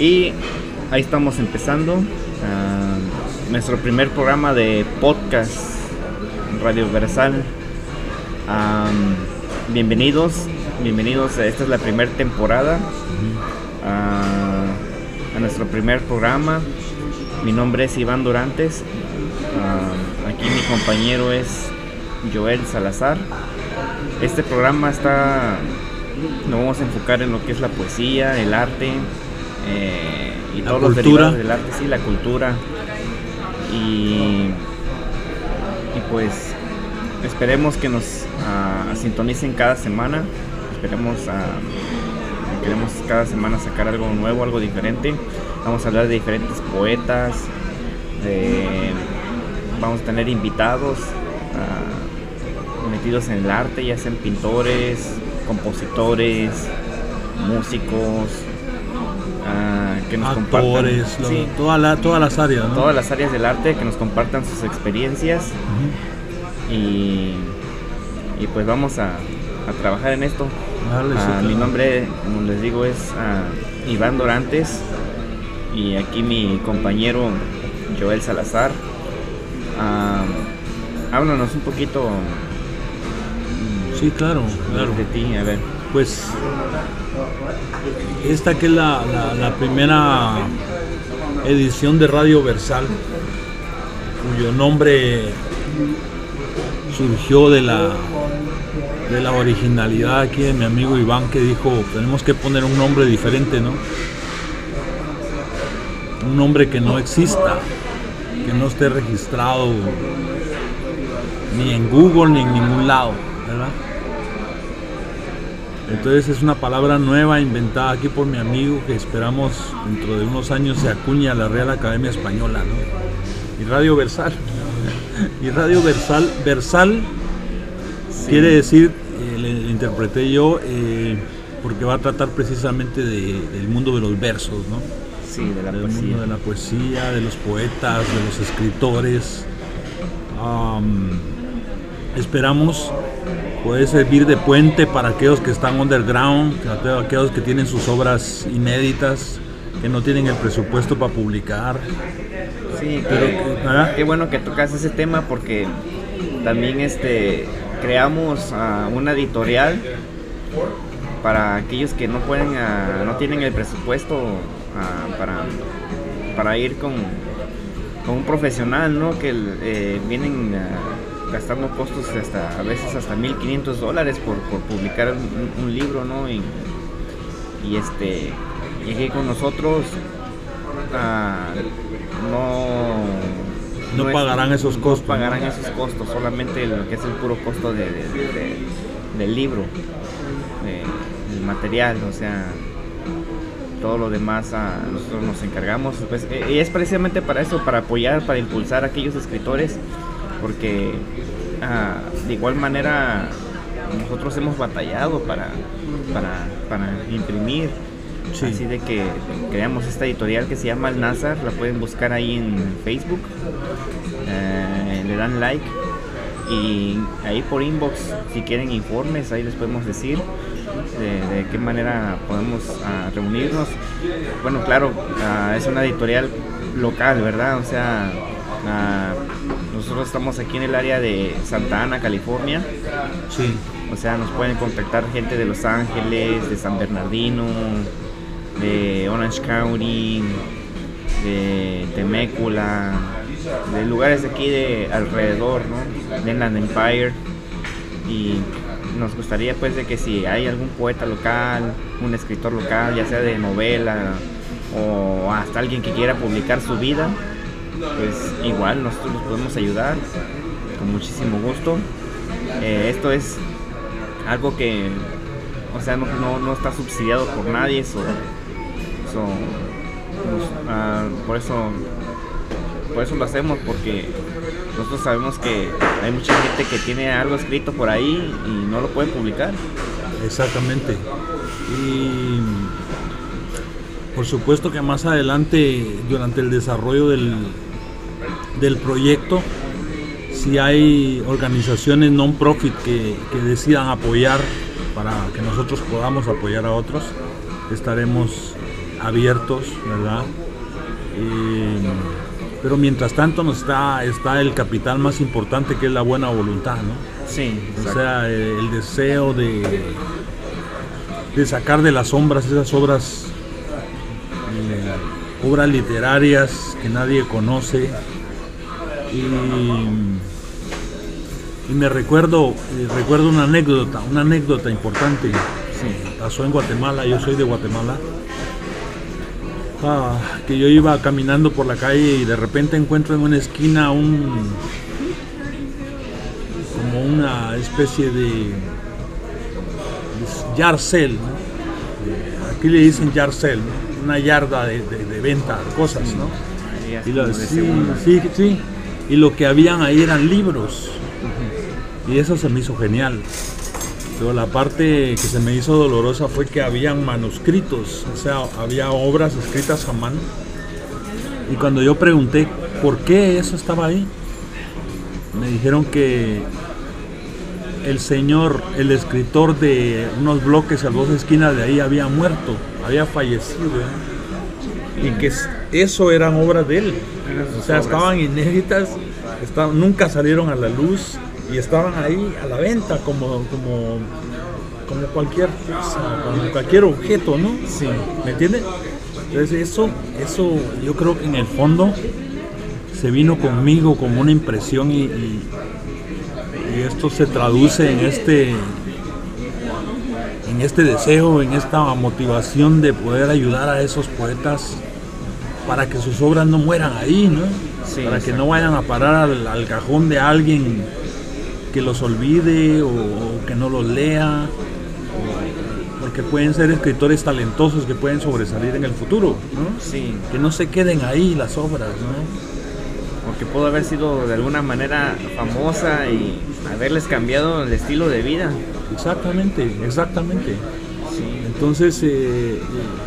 Y ahí estamos empezando ah, nuestro primer programa de podcast Radio Versal. Ah, bienvenidos, bienvenidos. Esta es la primera temporada ah, a nuestro primer programa. Mi nombre es Iván Durantes. aquí mi compañero es Joel Salazar. Este programa está, nos vamos a enfocar en lo que es la poesía, el arte eh, y todos los derivados del arte, sí, la cultura. Y, y pues esperemos que nos uh, sintonicen cada semana. Esperemos uh, queremos cada semana sacar algo nuevo, algo diferente. Vamos a hablar de diferentes poetas. vamos a tener invitados. Uh, metidos en el arte, ya sean pintores, compositores, músicos, ah, que nos Actores, compartan todas las áreas, todas las áreas del arte, que nos compartan sus experiencias y, y, pues vamos a, trabajar en esto. Ah, mi nombre, como les digo, es ah, Iván Dorantes y aquí mi compañero Joel Salazar. háblanos un poquito Sí, claro, claro. De ti, a ver. Pues esta que es la, primera edición de Radio Versal, cuyo nombre surgió de la de la originalidad aquí de mi amigo Iván que dijo tenemos que poner un nombre diferente, ¿no? Un nombre que no exista, que no esté registrado ni en Google ni en ningún lado. Entonces es una palabra nueva inventada aquí por mi amigo que esperamos dentro de unos años se acuña a la Real Academia Española, ¿no? Y Radio Versal. y Radio Versal, Versal quiere decir, eh, le, interpreté yo, eh, porque va a tratar precisamente del mundo de los versos, ¿no? Sí, de la del poesía. mundo de la poesía, de los poetas, de los escritores. esperamos puede servir de puente para aquellos que están underground, aquellos que tienen sus obras inéditas, que no tienen el presupuesto para publicar. Sí, pero qué bueno que tocas ese tema porque también este creamos uh, una editorial para aquellos que no pueden, uh, no tienen el presupuesto uh, para, para ir con, con un profesional, ¿no? Que eh, vienen gastando costos hasta a veces hasta 1500 dólares por, publicar un, libro, ¿no? Y, este, llegué con nosotros, no, no, pagarán esos costos. pagarán esos costos, solamente lo que es el puro costo de, del libro, del material, o sea, todo lo demás nosotros nos encargamos. Pues, y es precisamente para eso, para apoyar, para impulsar a aquellos escritores porque ah, de igual manera nosotros hemos batallado para, para, imprimir. Así de que creamos esta editorial que se llama El Nazar, la pueden buscar ahí en Facebook, eh, le dan like y ahí por inbox si quieren informes, ahí les podemos decir de, qué manera podemos ah, reunirnos. Bueno, claro, ah, es una editorial local, ¿verdad? O sea, nosotros estamos aquí en el área de Santa Ana, California. Sí. O sea, nos pueden contactar gente de Los Ángeles, de San Bernardino, de Orange County, de Temécula, de lugares de aquí de alrededor, ¿no? De Inland Empire. Y nos gustaría pues de que si hay algún poeta local, un escritor local, ya sea de novela o hasta alguien que quiera publicar su vida, pues igual nosotros los podemos ayudar con muchísimo gusto. Eh, esto es algo que, o sea, no, está subsidiado por nadie, eso, ah, por eso por eso lo hacemos porque nosotros sabemos que hay mucha gente que tiene algo escrito por ahí y no lo puede publicar. Exactamente. Y por supuesto que más adelante, durante el desarrollo del, del proyecto, si hay organizaciones non-profit que, decidan apoyar para que nosotros podamos apoyar a otros, estaremos abiertos, ¿verdad? pero mientras tanto nos está, está el capital más importante que es la buena voluntad, ¿no? Sí. O sea, el, deseo de, de sacar de las sombras esas obras, eh, obras literarias que nadie conoce. Y, me recuerdo, eh, recuerdo una anécdota, una anécdota importante. Pasó en Guatemala, yo soy de Guatemala. Ah, que yo iba caminando por la calle y de repente encuentro en una esquina un como una especie de yarcel aquí le dicen yarcel una yarda de, venta de cosas ¿no? y lo, sí, sí, y lo que habían ahí eran libros y eso se me hizo genial pero la parte que se me hizo dolorosa fue que habían manuscritos, o sea, había obras escritas a mano. Y cuando yo pregunté por qué eso estaba ahí, me dijeron que el señor, el escritor de unos bloques a dos esquinas de ahí había muerto, había fallecido. ¿eh? Y que eso eran obras de él. O sea, estaban inéditas, nunca salieron a la luz y estaban ahí a la venta como, como, como cualquier como cualquier objeto, ¿no? Sí. ¿Me entiendes? Entonces eso, eso yo creo que en el fondo se vino conmigo como una impresión y, y, esto se traduce en este en este deseo, en esta motivación de poder ayudar a esos poetas para que sus obras no mueran ahí, ¿no? para que no vayan a parar al, al cajón de alguien que los olvide o, que no los lea, porque pueden ser escritores talentosos que pueden sobresalir en el futuro, ¿no? Sí. Que no se queden ahí las obras, ¿no? Porque pudo haber sido de alguna manera famosa y haberles cambiado el estilo de vida. Exactamente, exactamente. Entonces, eh,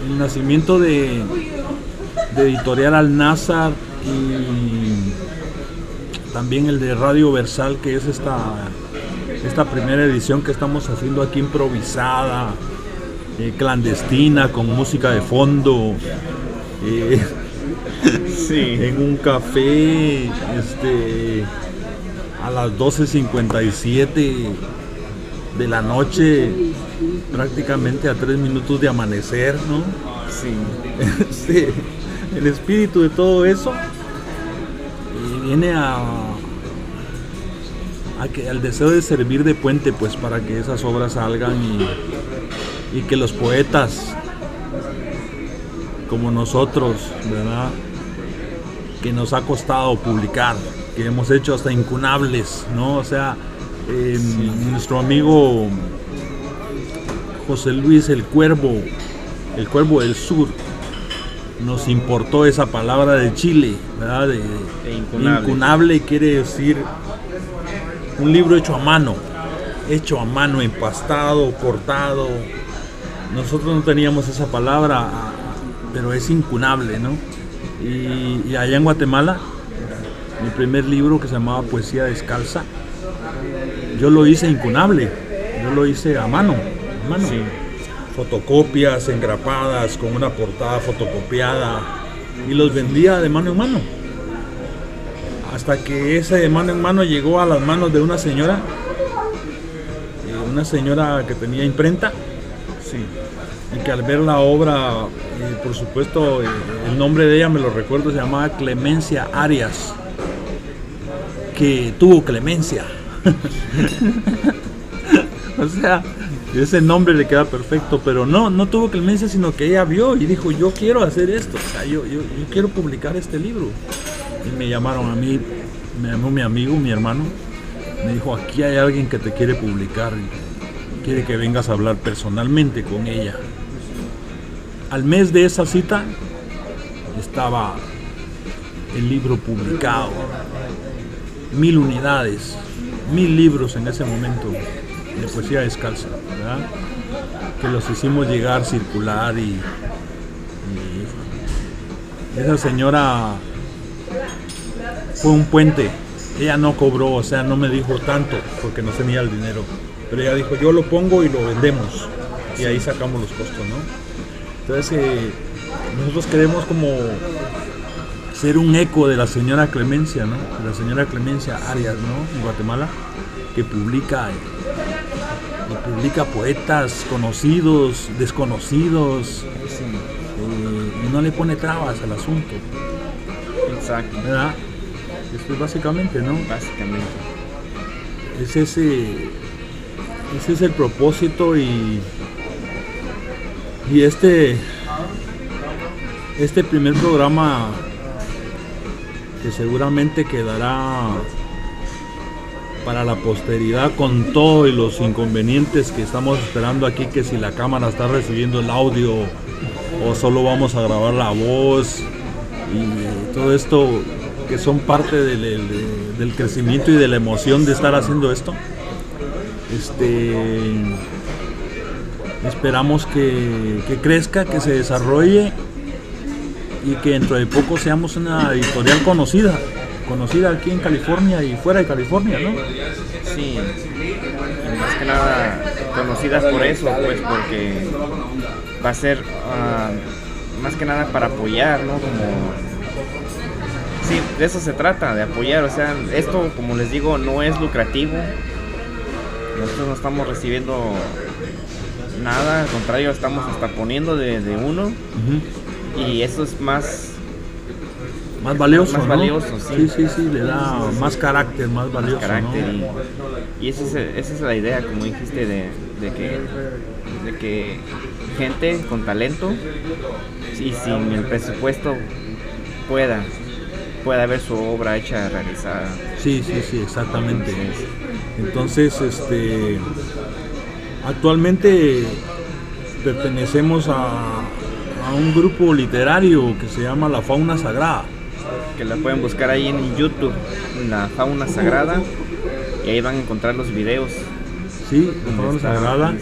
el nacimiento de, de Editorial Al-Nazar y también el de Radio Versal, que es esta, esta primera edición que estamos haciendo aquí improvisada, eh, clandestina, con música de fondo, eh, en un café, este, a las 12.57 de la noche, prácticamente a tres minutos de amanecer, ¿no? Sí. el espíritu de todo eso viene a, a que, al deseo de servir de puente pues para que esas obras salgan y, y que los poetas como nosotros, ¿verdad? Que nos ha costado publicar, que hemos hecho hasta incunables, ¿no? O sea, nuestro amigo José Luis el Cuervo, el Cuervo del Sur, nos importó esa palabra de Chile, ¿verdad? De, incunable. quiere decir un libro hecho a mano, hecho a mano, empastado, cortado. Nosotros no teníamos esa palabra, pero es incunable, ¿no? Y, allá en Guatemala, mi primer libro que se llamaba Poesía Descalza, yo lo hice incunable, yo lo hice a mano, a mano fotocopias engrapadas con una portada fotocopiada y los vendía de mano en mano. Hasta que ese de mano en mano llegó a las manos de una señora, eh, una señora que tenía imprenta, y que al ver la obra, eh, por supuesto, eh, el nombre de ella me lo recuerdo, se llamaba Clemencia Arias, que tuvo clemencia. o sea, ese nombre le queda perfecto, pero no, no tuvo clemencia, sino que ella vio y dijo, yo quiero hacer esto, o sea, yo, yo, quiero publicar este libro. Y me llamaron a mí, me llamó mi amigo, mi hermano, me dijo, aquí hay alguien que te quiere publicar, y quiere que vengas a hablar personalmente con ella. Al mes de esa cita estaba el libro publicado, mil unidades, mil libros en ese momento de poesía descalza, que los hicimos llegar, circular y, esa señora fue un puente. Ella no cobró, o sea, no me dijo tanto porque no tenía el dinero. Pero ella dijo, yo lo pongo y lo vendemos. Y ahí sacamos los costos, ¿no? Entonces, eh, nosotros queremos como ser un eco de la señora Clemencia, ¿no? De la señora Clemencia Arias, ¿no? En Guatemala, que publica, que publica poetas conocidos, desconocidos, eh, y no le pone trabas al asunto. Exacto. ¿Verdad? Esto es básicamente, ¿no? Básicamente. Es ese, ese es el propósito y, y este, este primer programa que seguramente quedará para la posteridad con todos los inconvenientes que estamos esperando aquí, que si la cámara está recibiendo el audio o solo vamos a grabar la voz y todo esto que son parte del, crecimiento y de la emoción de estar haciendo esto. Este esperamos que crezca, que se desarrolle y que dentro de poco seamos una editorial conocida, conocida aquí en California y fuera de California, ¿no? Sí, y más que nada conocidas por eso, pues porque va a ser ah, más que nada para apoyar, ¿no? Como sí, de eso se trata, de apoyar, o sea, esto como les digo no es lucrativo. Nosotros no estamos recibiendo nada, al contrario, estamos hasta poniendo de, de uno y eso es más Más valioso, Más ¿no? valioso, sí. Sí, sí, sí, le da más carácter, más valioso, carácter ¿no? y, y esa, es, esa es la idea como dijiste de, de que de que gente con talento y sin el presupuesto pueda pueda ver su obra hecha realizada Sí, sí, sí, exactamente. Entonces, Entonces, este, actualmente pertenecemos a, a un grupo literario que se llama La Fauna Sagrada. Que la pueden buscar ahí en YouTube la fauna sagrada y ahí van a encontrar los videos Sí, Fauna está- Sagrada.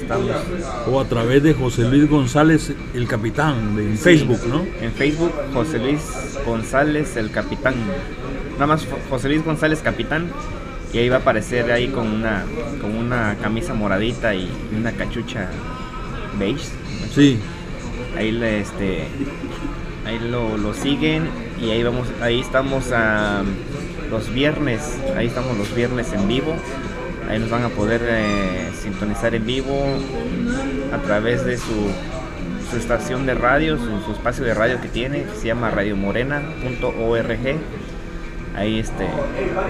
O a través de José Luis González, el capitán, de en Sí, Facebook, ¿no? En Facebook, José Luis González, el capitán. Nada más José Luis González, capitán. Y ahí va a aparecer ahí con una, con una camisa moradita y una cachucha beige. Sí, Ahí le, este, ahí lo, lo siguen y ahí vamos, ahí estamos a los viernes, ahí estamos los viernes en vivo. Ahí nos van a poder eh, sintonizar en vivo a través de su, su estación de radio, su, su espacio de radio que tiene, que se llama radiomorena.org. Ahí, este,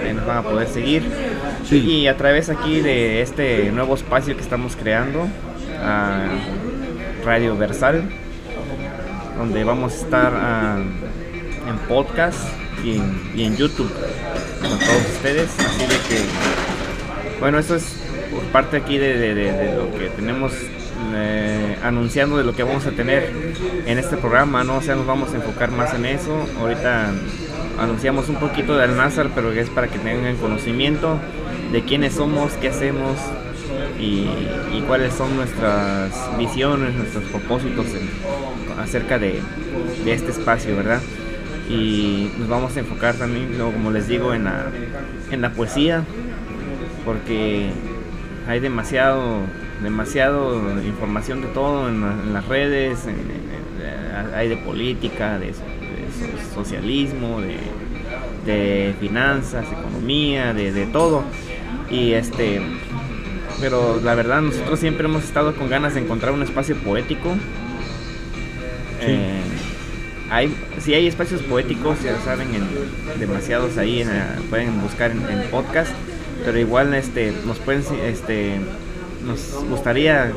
ahí nos van a poder seguir. Sí. Y a través aquí de este nuevo espacio que estamos creando, a Radio Versal, donde vamos a estar ah, en podcast y en, YouTube con todos ustedes. Así de que, bueno, eso es por parte aquí de, de- lo que tenemos eh, anunciando de lo que vamos a tener en este programa, ¿no? O sea, nos vamos a enfocar más en eso. Ahorita anunciamos un poquito de Alnazar, pero es para que tengan conocimiento de quiénes somos, qué hacemos y, cuáles son nuestras visiones, nuestros propósitos acerca de este espacio, ¿verdad? Y nos vamos a enfocar también, como les digo, en la, en la poesía, porque hay demasiado, demasiado información de todo en, la- en las redes, en- en- en- hay de política, de, so- de so- socialismo, de, de finanzas, economía, de, de todo. Y este, pero la verdad nosotros siempre hemos estado con ganas de encontrar un espacio poético. Eh, si hay espacios poéticos, ya saben, en, demasiados ahí, en, pueden buscar en, podcast, pero igual este, nos pueden, este, nos gustaría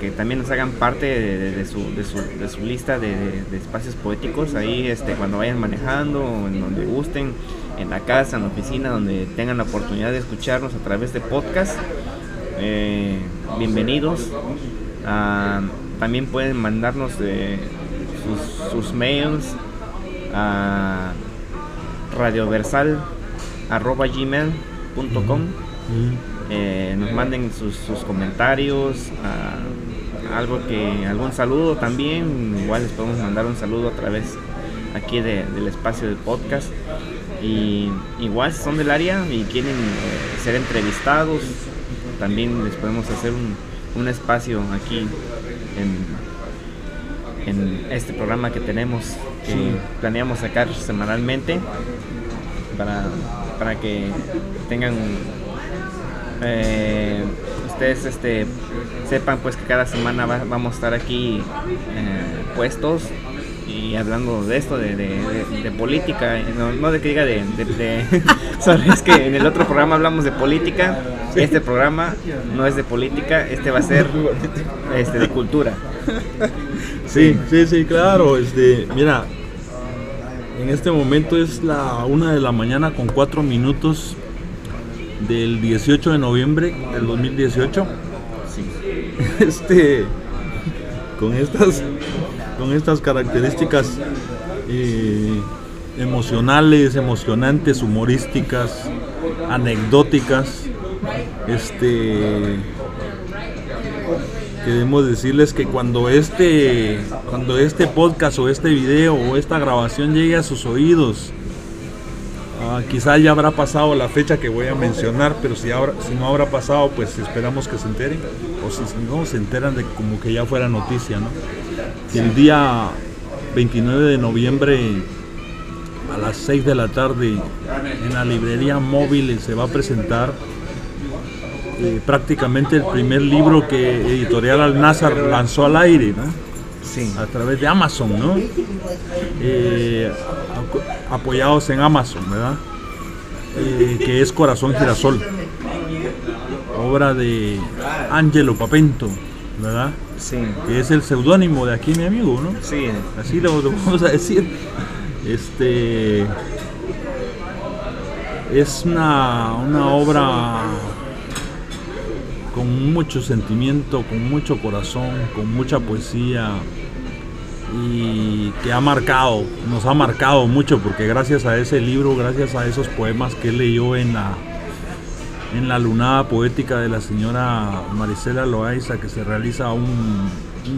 que, también nos hagan parte de, de- de su, de, su, lista de, espacios poéticos ahí, este, cuando vayan manejando, en donde gusten, en la casa, en la oficina, donde tengan la oportunidad de escucharnos a través de podcast. Eh, bienvenidos. Ah, también pueden mandarnos eh, sus, sus mails a radioversal.gmail.com Mm. eh, nos manden sus, sus comentarios, algo que, algún saludo también, igual les podemos mandar un saludo a través aquí de- del espacio del podcast. Y igual si son del área y quieren eh, ser entrevistados, también les podemos hacer un, un espacio aquí en, en este programa que tenemos, que planeamos sacar semanalmente para, para que tengan eh, ustedes este sepan pues que cada semana vamos a estar aquí eh, puestos y hablando de esto, de, política, no, de que diga de... Sabes que en el otro programa hablamos de política, este programa no es de política, este va a ser este, de cultura. Sí, sí, sí, claro. Este, mira, en este momento es la una de la mañana con cuatro minutos del 18 de noviembre del 2018. Sí. Este, con estas con estas características emocionales, emocionantes, humorísticas, anecdóticas. Este queremos decirles que cuando este cuando este podcast o este video o esta grabación llegue a sus oídos ah, quizá ya habrá pasado la fecha que voy a mencionar pero si ahora si no habrá pasado pues esperamos que se enteren o si no se enteran de como que ya fuera noticia no el día 29 de noviembre a las 6 de la tarde en la librería móvil se va a presentar eh, prácticamente el primer libro que Editorial Alnazar lanzó al aire, a través de Amazon, ¿no? Eh, apoyados en Amazon, ¿verdad? Eh, que es Corazón Girasol, obra de Angelo Papento, ¿verdad? Sí. Que es el seudónimo de aquí mi amigo, ¿no? Sí. Así lo, vamos a decir. Este es una, una obra con mucho sentimiento, con mucho corazón, con mucha poesía y que ha marcado, nos ha marcado mucho porque gracias a ese libro, gracias a esos poemas que él leyó en la en la lunada poética de la señora Marisela Loaiza que se realiza un,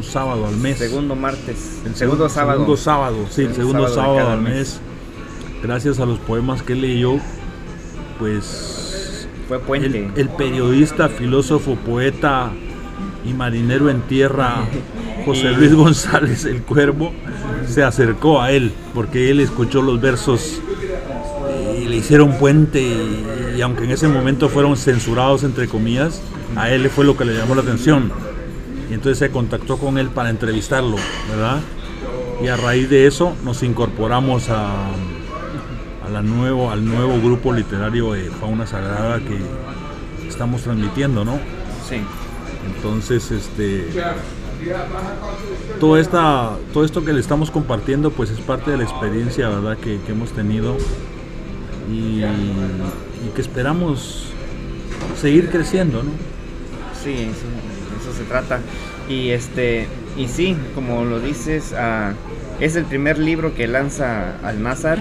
sábado al mes. Segundo martes. El segundo, sábado. Segundo sábado, sí, el segundo sábado, al mes. Gracias a los poemas que leyó, pues... Fue puente. El, periodista, filósofo, poeta y marinero en tierra, José Luis González el Cuervo, se acercó a él porque él escuchó los versos le hicieron puente y aunque en ese momento fueron censurados entre comillas, a él fue lo que le llamó la atención. Y entonces se contactó con él para entrevistarlo, ¿verdad? Y a raíz de eso nos incorporamos a, a la nuevo, al nuevo grupo literario de Fauna Sagrada que estamos transmitiendo, ¿no? Sí. Entonces, este todo, esta, todo esto que le estamos compartiendo pues es parte de la experiencia verdad que, que hemos tenido y, que esperamos seguir creciendo, ¿no? Sí, eso, se trata. Y este y sí, como lo dices, ah, es el primer libro que lanza al Nazar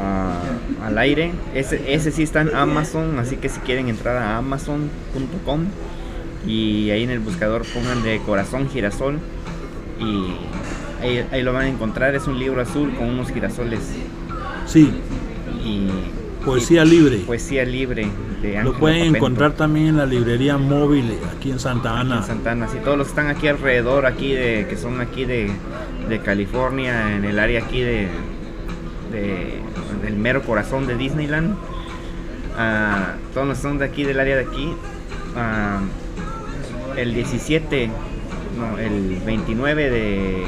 ah, al aire. Ese, ese sí está en Amazon, así que si quieren entrar a amazon.com y ahí en el buscador pongan de corazón girasol y ahí, ahí, lo van a encontrar. Es un libro azul con unos girasoles. Sí, Poesía libre. Poesía libre de Lo pueden encontrar también en la librería móvil aquí en Santa Ana. en Santa Ana, sí, todos los que están aquí alrededor, aquí de, que son aquí de, California, en el área aquí de, del mero corazón de Disneyland. Ah, todos los que son de aquí, del área de aquí. Ah, el 17, no, el 29 de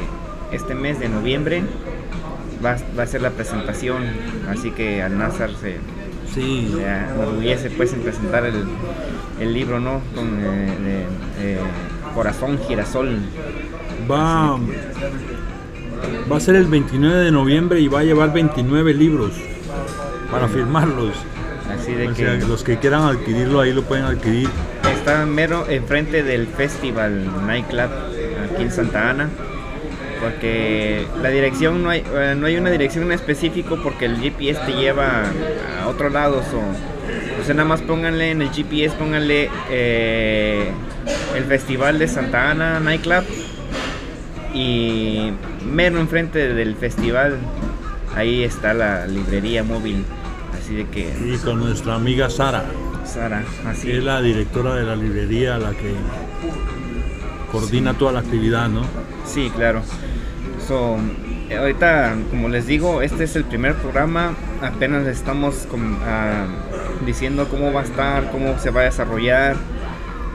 este mes de noviembre va, a ser la presentación, así que al Nazar se sí. enorgullece pues en presentar el, el libro, ¿no? Con eh, eh, Corazón Girasol. Va, va a ser el 29 de noviembre y va a llevar 29 libros para firmarlos. Así de que los que quieran adquirirlo ahí lo pueden adquirir. Está mero enfrente del Festival Nightclub aquí en Santa Ana porque la dirección no hay, eh, no hay una dirección en específico porque el GPS te lleva a otro lado. o sea, nada más pónganle en el GPS, pónganle eh, el Festival de Santa Ana Nightclub y mero enfrente del festival ahí está la librería móvil. Así de que. Y con nuestra amiga Sara. Sara, así. Es la directora de la librería, la que coordina toda la actividad, ¿no? Sí, claro. So, ahorita, como les digo, este es el primer programa. Apenas estamos ah, diciendo cómo va a estar, cómo se va a desarrollar.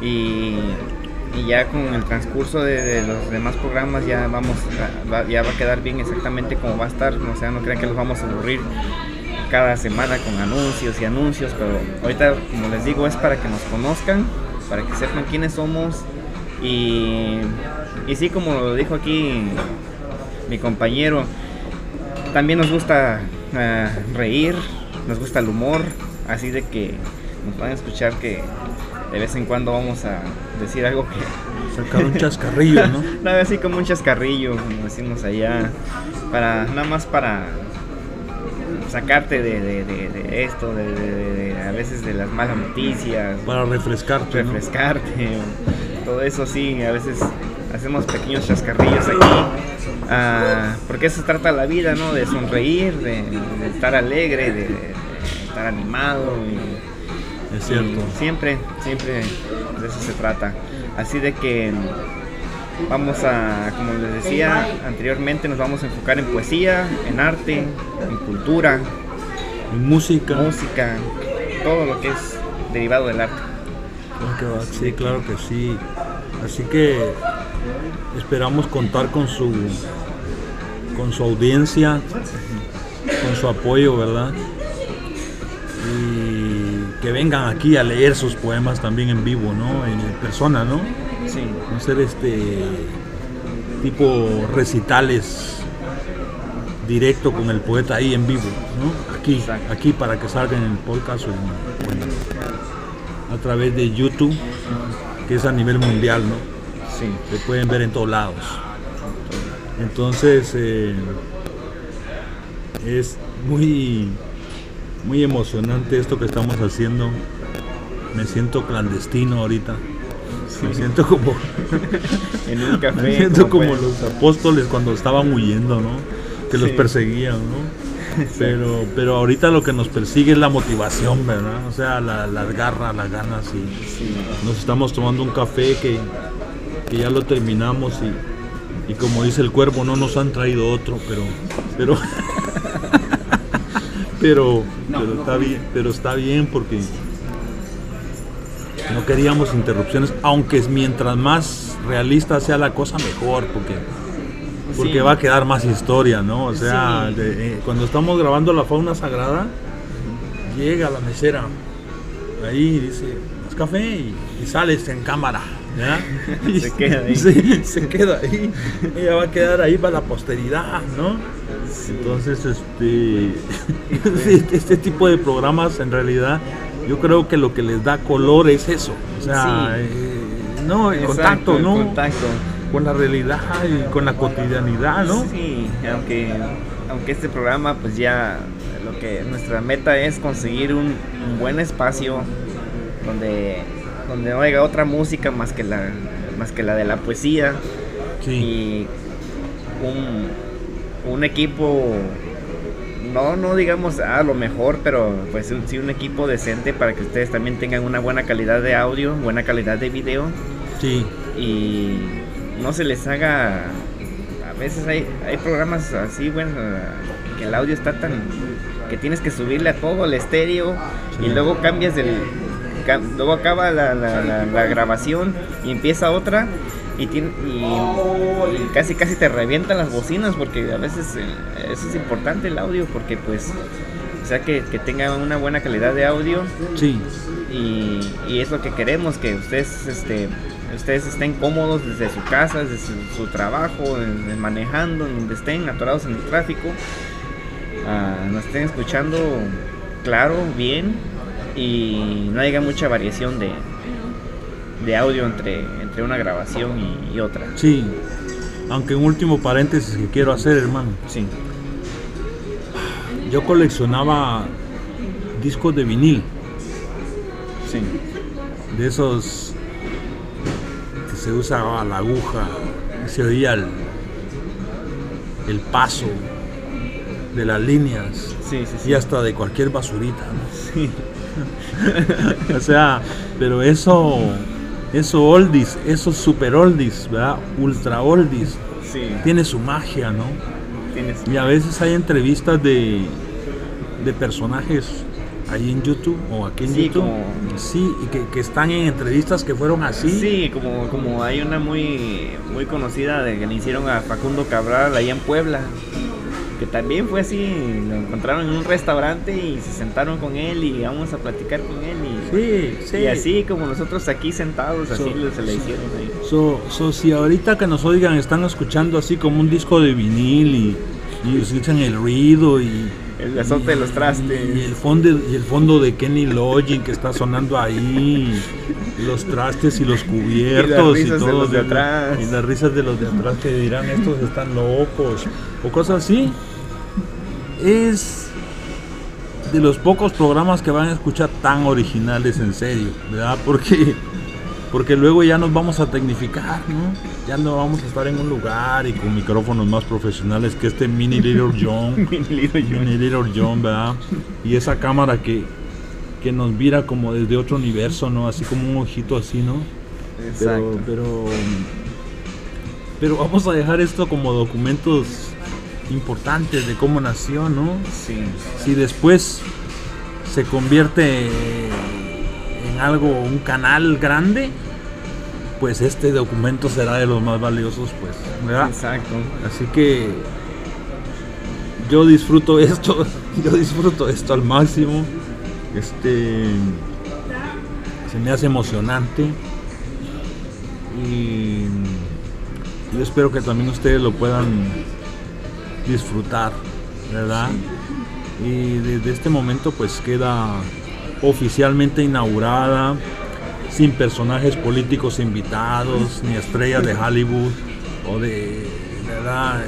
Y, ya con el transcurso de, los demás programas ya vamos ya va a quedar bien exactamente cómo va a estar. O sea, no crean que los vamos a aburrir cada semana con anuncios y anuncios, pero ahorita, como les digo, es para que nos conozcan, para que sepan quiénes somos y, y sí, como lo dijo aquí mi compañero, también nos gusta ah, reír, nos gusta el humor, así de que nos van a escuchar que de vez en cuando vamos a decir algo que Sacar un chascarrillo, ¿no? nada así como un chascarrillo, como decimos allá, para nada más para sacarte de, de- de- de esto, de, a veces de las malas noticias, Para refrescarte, ¿no? refrescarte, todo eso sí, a veces hacemos pequeños chascarrillos aquí, ah, porque eso trata la vida, ¿no? De sonreír, de, de estar alegre, de, de estar animado y, Es cierto. y siempre, siempre de eso se trata. Así de que vamos a, como les decía anteriormente, nos vamos a enfocar en poesía, en arte, en cultura, En música. música, todo lo que es derivado del arte. Sí, claro que sí. Así que esperamos contar con su con su audiencia, con su apoyo, ¿verdad? Y que vengan aquí a leer sus poemas también en vivo, ¿no? En persona, ¿no? Sí, No ser este tipo recitales directo con el poeta ahí en vivo, ¿no? Aquí, Exacto. aquí para que salga en el podcast o en- a través de YouTube, que es a nivel mundial, ¿no? sí, Se pueden ver en todos lados. Entonces eh, es muy muy emocionante esto que estamos haciendo. Me siento clandestino ahorita. Me siento como en un café. me siento como los apóstoles cuando estaban huyendo, ¿no? Que los Sí. perseguían, ¿no? Pero, pero ahorita lo que nos persigue es la motivación, ¿verdad? O sea, la, las garras, las ganas y Sí, nos estamos tomando un café que, que ya lo terminamos y, y como dice el cuervo, no nos han traído otro, pero pero pero, pero está bien, pero está bien porque no queríamos interrupciones, aunque mientras más realista sea la cosa mejor, porque porque Sí. va a quedar más historia, ¿no? O sea, Sí. de- eh, cuando estamos grabando la fauna sagrada, llega la mesera ahí dice, ¿más café? Y, y sales en cámara, ¿ya? Y Se queda ahí. Se, se queda ahí. Ella va a quedar ahí para la posteridad, ¿no? Entonces, este, este, este tipo de programas en realidad, yo creo que lo que les da color es eso. O sea, Sí. eh, no, el Exacto, contacto, el ¿no? contacto. Con la realidad y con la cotidianidad, ¿no? Sí, aunque, aunque este programa pues ya lo que nuestra meta es conseguir un, un buen espacio donde, donde no haya otra música más que la, más que la de la poesía Sí, y un, un equipo no no digamos a lo mejor pero pues un- sí un equipo decente para que ustedes también tengan una buena calidad de audio buena calidad de video. Sí, y no se les haga a veces hay, hay programas así bueno que el audio está tan que tienes que subirle a todo el estéreo Sí. y luego cambias del cam- luego acaba la, la- la- la grabación y empieza otra y, tiene, y, y casi casi te revientan las bocinas porque a veces eh, eso es importante el audio porque pues o sea que, que tenga una buena calidad de audio sí, y, y es lo que queremos, que ustedes, este, ustedes estén cómodos desde su casa, desde su, su trabajo, en- en manejando, donde estén atorados en el tráfico, ah, nos estén escuchando claro, bien y no haya mucha variación de, de audio entre, entre una grabación y, y otra. sí. Aunque un último paréntesis que quiero hacer, hermano. Sí, Yo coleccionaba discos de vinil, sí, de esos que se usaba la aguja, y se oía el, el paso de las líneas sí, sí, sí. y hasta de cualquier basurita. o sea, pero eso eso oldies, esos super oldies, ¿verdad? Ultra oldies, tiene su magia, ¿no? Y a veces hay entrevistas de, de personajes ahí en YouTube o aquí en Sí, YouTube. como- Sí, y que, que están en entrevistas que fueron así. Sí, como, como hay una muy muy conocida de que le hicieron a Facundo Cabral allá en Puebla. Que también fue así, lo encontraron en un restaurante y se sentaron con él y vamos a platicar con él y, Sí, sí. y así como nosotros aquí sentados, así So- se le hicieron ahí. So, so, si ahorita que nos oigan están escuchando así como un disco de vinil y, y escuchan el ruido y El azote de los trastes. y el fondo y el fondo de Kenny Loggins que está sonando ahí y los trastes y los cubiertos risas de todo, los de atrás. y las risas de los de atrás que dirán estos están locos o cosas así es de los pocos programas que van a escuchar tan originales en serio, ¿verdad? Porque porque luego ya nos vamos a tecnificar, ¿no? Ya no vamos a estar en un lugar y con micrófonos más profesionales que este mini Little John. Mini Little John. Mini Little John, ¿verdad? Y esa cámara que, que nos mira como desde otro universo, ¿no? Así como un ojito así, ¿no? Pero, Exacto. pero, pero vamos a dejar esto como documentos importantes de cómo nació, ¿no? Sí. Si después se convierte en algo, un canal grande, pues este documento será de los más valiosos, pues, ¿verdad? Exacto. Así que yo disfruto esto, yo disfruto esto al máximo. Este se me hace emocionante y yo espero que también ustedes lo puedan disfrutar, ¿verdad? Y desde este momento pues queda oficialmente inaugurada, sin personajes políticos invitados, ni estrellas de Hollywood o de, ¿verdad?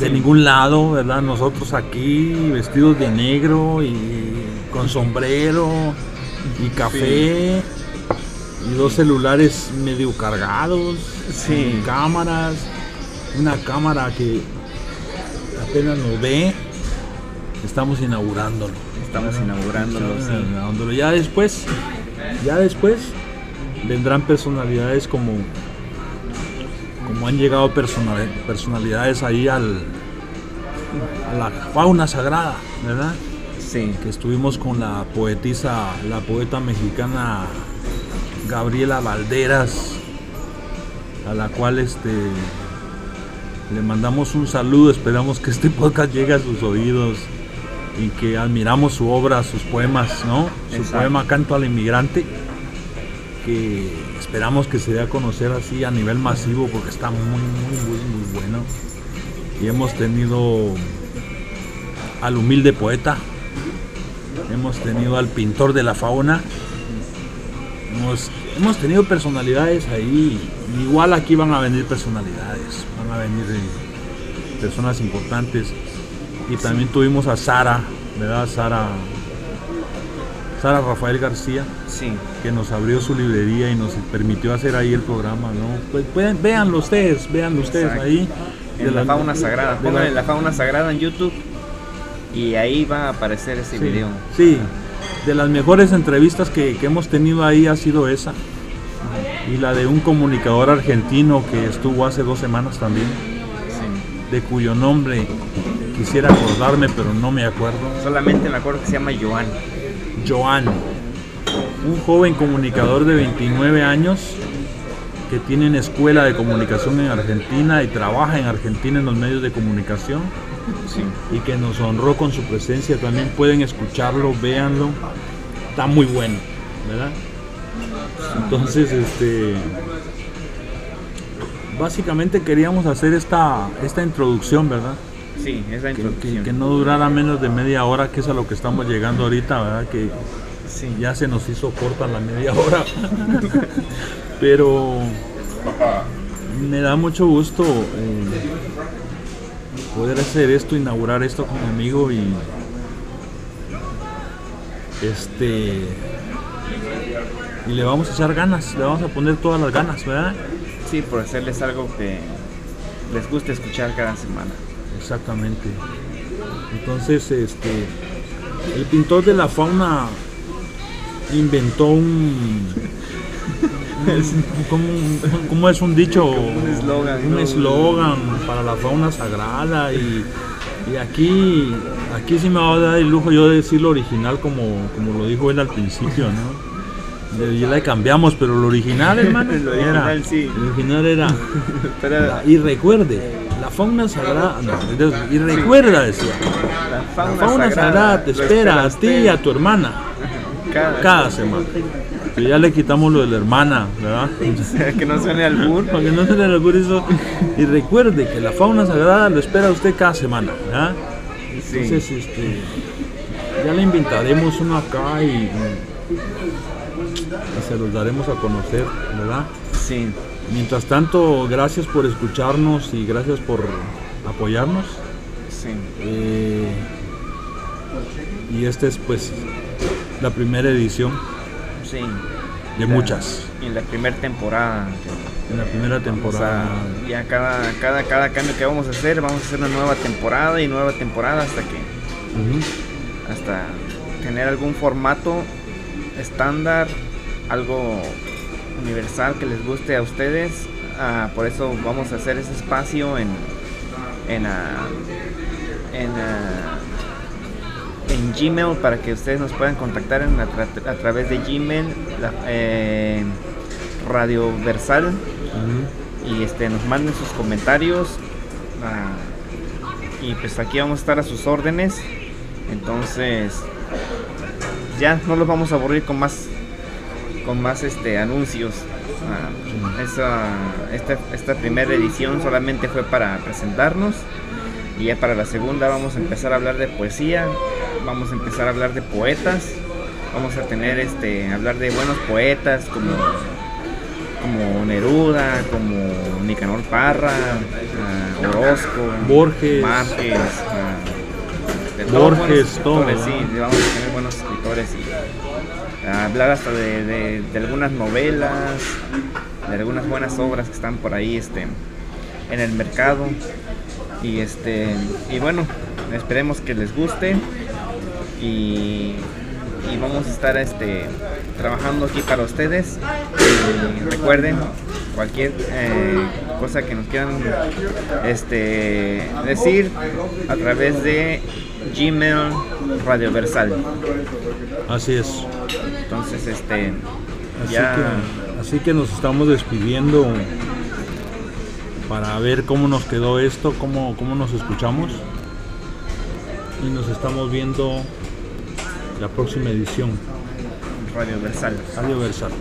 de ningún lado, ¿verdad? Nosotros aquí vestidos de negro y con sombrero y café y dos celulares medio cargados, Sí. cámaras, una cámara que apenas nos ve, estamos inaugurándolo. Estamos inaugurándolo, sí. Ya después, ya después vendrán personalidades como como han llegado personal- personalidades ahí al a la fauna sagrada, ¿verdad? Sí. Que estuvimos con la poetisa, la poeta mexicana Gabriela Valderas, a la cual este le mandamos un saludo, esperamos que este podcast llegue a sus oídos y que admiramos su obra, sus poemas, ¿no? Su Exacto. poema Canto al Inmigrante, que esperamos que se dé a conocer así a nivel masivo porque está muy, muy, muy, muy bueno. Y hemos tenido al humilde poeta, hemos tenido al pintor de la fauna, hemos, hemos tenido personalidades ahí, igual aquí van a venir personalidades, van a venir personas importantes. Y también tuvimos a Sara, ¿verdad? Sara, Sara Rafael García, Sí. que nos abrió su librería y nos permitió hacer ahí el programa, ¿no? Pues pueden, véanlo ustedes, véanlo ustedes Exacto. ahí. De En la la- fauna sagrada. de Pónganle la- la fauna sagrada en YouTube y ahí va a aparecer ese Sí, video. sí, de las mejores entrevistas que, que hemos tenido ahí ha sido esa. Y la de un comunicador argentino que estuvo hace dos semanas también, Sí. de cuyo nombre quisiera acordarme, pero no me acuerdo. Solamente me acuerdo que se llama Joan. Joan, un joven comunicador de 29 años que tiene una escuela de comunicación en Argentina y trabaja en Argentina en los medios de comunicación Sí. y que nos honró con su presencia. También pueden escucharlo, véanlo. Está muy bueno, ¿verdad? Entonces, este básicamente queríamos hacer esta, esta introducción, ¿verdad? Sí, es la Que, que- introducción. que no durara menos de media hora, que es a lo que estamos llegando ahorita, ¿verdad? Que Sí. ya se nos hizo corta la media hora. Pero me da mucho gusto eh, poder hacer esto, inaugurar esto con mi amigo y este y le vamos a echar ganas, le vamos a poner todas las ganas, ¿verdad? Sí, por hacerles algo que les guste escuchar cada semana. Exactamente. Entonces, este, el pintor de la fauna inventó un. ¿cómo, cómo es un dicho? un eslogan, Un ¿no? eslogan para la fauna sagrada y, y aquí, aquí sí me va a dar el lujo yo de decir lo original como, como lo dijo él al principio, ¿no? Ya le cambiamos, pero lo original, hermano, Lo era, original, sí. el original era la- y recuerde, la fauna sagrada, no, y recuerda, decía, la la fauna, sagrada, te espera a ti y a tu hermana cada, cada semana. Que ya le quitamos lo de la hermana, ¿verdad? que no suene al burro. Para que no albure eso. Y recuerde que la fauna sagrada lo espera a usted cada semana, ¿verdad? Sí. Entonces, este, ya le inventaremos uno acá y, y se los daremos a conocer, ¿verdad? sí, Mientras tanto, gracias por escucharnos y gracias por apoyarnos. sí. Eh, y esta es pues la primera edición Sí. de La- muchas. Y la primera temporada. En la primera O temporada. sea, ya cada, cada, cada cambio que vamos a hacer, vamos a hacer una nueva temporada y nueva temporada hasta que hasta tener algún formato estándar, algo universal que les guste a ustedes. Ah, por eso vamos a hacer ese espacio en en, ah, en, ah, en Gmail para que ustedes nos puedan contactar en a, tra- a través de Gmail, la- eh, Radio Versal. Y este nos manden sus comentarios y pues aquí vamos a estar a sus órdenes. Entonces ya no los vamos a aburrir con más con más este anuncios Ah, esa, esta, esta primera edición solamente fue para presentarnos y ya para la segunda vamos a empezar a hablar de poesía vamos a empezar a hablar de poetas vamos a tener este hablar de buenos poetas como como Neruda, como Nicanor Parra, ah, Orozco, Borges. Márquez, ah, Borges, buenos escritores, todo, sí, ¿verdad? vamos a tener buenos escritores y hablar hasta de, de- algunas novelas, de algunas buenas obras que están por ahí este, en el mercado. Y este y bueno, esperemos que les guste. Y, y vamos a estar este trabajando aquí para ustedes. Y recuerden cualquier eh, cosa que nos quieran este decir a través de Gmail Radio Versal. Así es. Entonces este Así, ya que, así que nos estamos despidiendo para ver cómo nos quedó esto, cómo, cómo nos escuchamos. Y nos estamos viendo la próxima edición. Radio Versal Radio Versal.